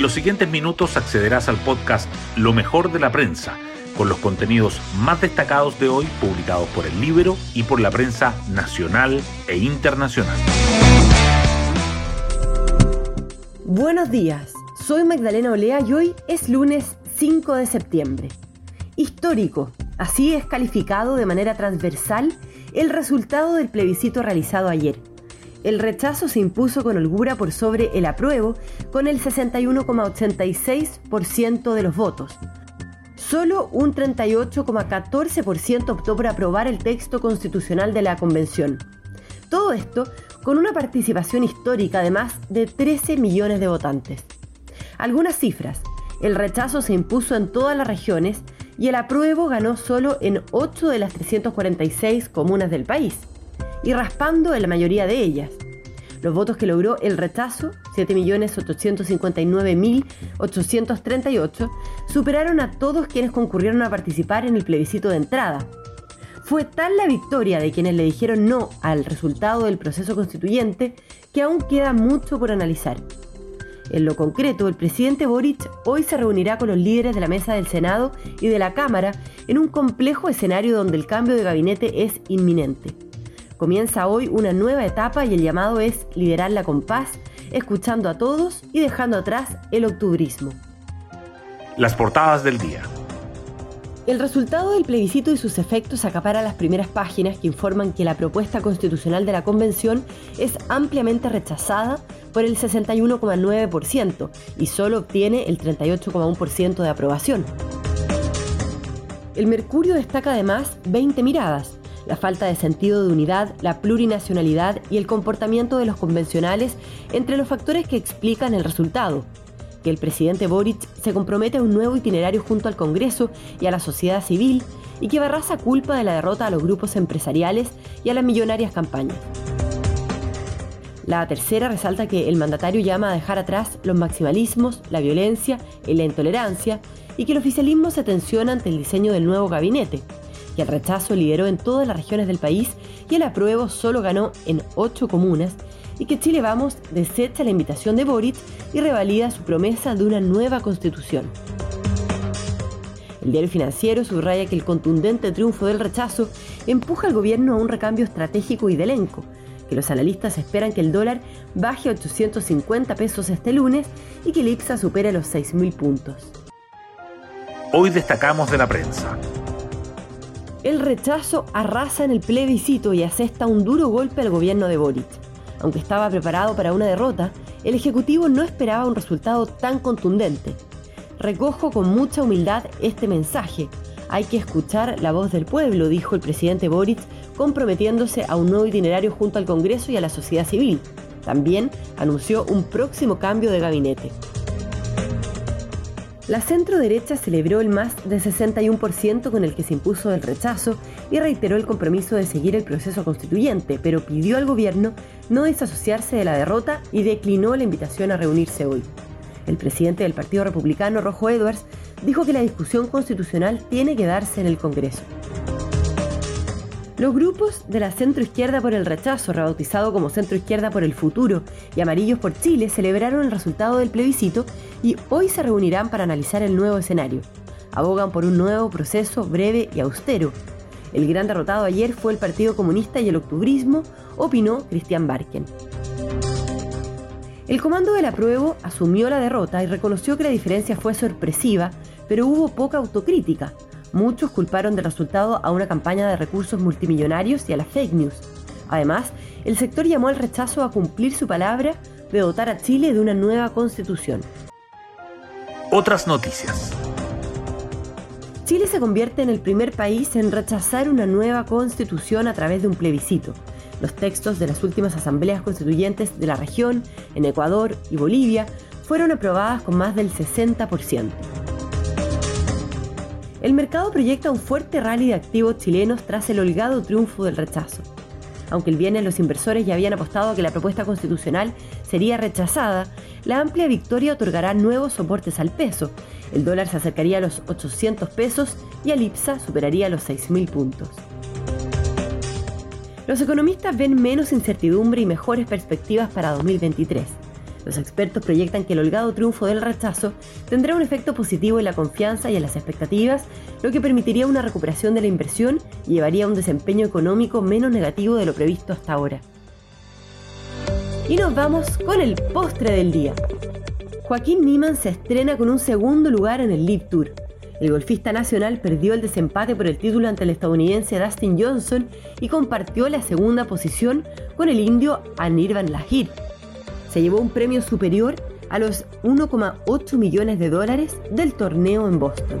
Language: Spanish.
En los siguientes minutos accederás al podcast Lo mejor de la prensa, con los contenidos más destacados de hoy publicados por el libro y por la prensa nacional e internacional. Buenos días, soy Magdalena Olea y hoy es lunes 5 de septiembre. Histórico, así es calificado de manera transversal el resultado del plebiscito realizado ayer. El rechazo se impuso con holgura por sobre el apruebo con el 61,86% de los votos. Solo un 38,14% optó por aprobar el texto constitucional de la Convención. Todo esto con una participación histórica de más de 13 millones de votantes. Algunas cifras. El rechazo se impuso en todas las regiones y el apruebo ganó solo en 8 de las 346 comunas del país y raspando en la mayoría de ellas. Los votos que logró el rechazo, 7.859.838, superaron a todos quienes concurrieron a participar en el plebiscito de entrada. Fue tal la victoria de quienes le dijeron no al resultado del proceso constituyente que aún queda mucho por analizar. En lo concreto, el presidente Boric hoy se reunirá con los líderes de la mesa del Senado y de la Cámara en un complejo escenario donde el cambio de gabinete es inminente. Comienza hoy una nueva etapa y el llamado es liderarla con paz, escuchando a todos y dejando atrás el octubrismo. Las portadas del día. El resultado del plebiscito y sus efectos acapara las primeras páginas que informan que la propuesta constitucional de la Convención es ampliamente rechazada por el 61,9% y solo obtiene el 38,1% de aprobación. El Mercurio destaca además 20 miradas, la falta de sentido de unidad, la plurinacionalidad y el comportamiento de los convencionales entre los factores que explican el resultado. Que el presidente Boric se compromete a un nuevo itinerario junto al Congreso y a la sociedad civil y que barraza culpa de la derrota a los grupos empresariales y a las millonarias campañas. La tercera resalta que el mandatario llama a dejar atrás los maximalismos, la violencia y la intolerancia y que el oficialismo se tensiona ante el diseño del nuevo gabinete, que el rechazo lideró en todas las regiones del país y el apruebo solo ganó en ocho comunas y que Chile Vamos desecha la invitación de Boric y revalida su promesa de una nueva constitución. El diario financiero subraya que el contundente triunfo del rechazo empuja al gobierno a un recambio estratégico y de elenco, que los analistas esperan que el dólar baje a 850 pesos este lunes y que el IPSA supere los 6.000 puntos. Hoy destacamos de la prensa. El rechazo arrasa en el plebiscito y asesta un duro golpe al gobierno de Boric. Aunque estaba preparado para una derrota, el Ejecutivo no esperaba un resultado tan contundente. Recojo con mucha humildad este mensaje. Hay que escuchar la voz del pueblo, dijo el presidente Boric, comprometiéndose a un nuevo itinerario junto al Congreso y a la sociedad civil. También anunció un próximo cambio de gabinete. La centro derecha celebró el más de 61% con el que se impuso el rechazo y reiteró el compromiso de seguir el proceso constituyente, pero pidió al gobierno no desasociarse de la derrota y declinó la invitación a reunirse hoy. El presidente del Partido Republicano, Rojo Edwards, dijo que la discusión constitucional tiene que darse en el Congreso. Los grupos de la centro izquierda por el rechazo, rebautizado como centro izquierda por el futuro y amarillos por Chile, celebraron el resultado del plebiscito y hoy se reunirán para analizar el nuevo escenario. Abogan por un nuevo proceso breve y austero. El gran derrotado ayer fue el Partido Comunista y el octubrismo, opinó Cristian Barken. El comando del apruebo asumió la derrota y reconoció que la diferencia fue sorpresiva, pero hubo poca autocrítica Muchos culparon del resultado a una campaña de recursos multimillonarios y a las fake news. Además, el sector llamó al rechazo a cumplir su palabra de dotar a Chile de una nueva constitución. Otras noticias. Chile se convierte en el primer país en rechazar una nueva constitución a través de un plebiscito. Los textos de las últimas asambleas constituyentes de la región, en Ecuador y Bolivia, fueron aprobadas con más del 60%. El mercado proyecta un fuerte rally de activos chilenos tras el holgado triunfo del rechazo. Aunque el viernes los inversores ya habían apostado que la propuesta constitucional sería rechazada, la amplia victoria otorgará nuevos soportes al peso. El dólar se acercaría a los 800 pesos y al IPSA superaría los 6.000 puntos. Los economistas ven menos incertidumbre y mejores perspectivas para 2023. Los expertos proyectan que el holgado triunfo del rechazo tendrá un efecto positivo en la confianza y en las expectativas, lo que permitiría una recuperación de la inversión y llevaría a un desempeño económico menos negativo de lo previsto hasta ahora. Y nos vamos con el postre del día. Joaquín Niemann se estrena con un segundo lugar en el Lead Tour. El golfista nacional perdió el desempate por el título ante el estadounidense Dustin Johnson y compartió la segunda posición con el indio Anirban Lahir. Se llevó un premio superior a los 1,8 millones de dólares del torneo en Boston.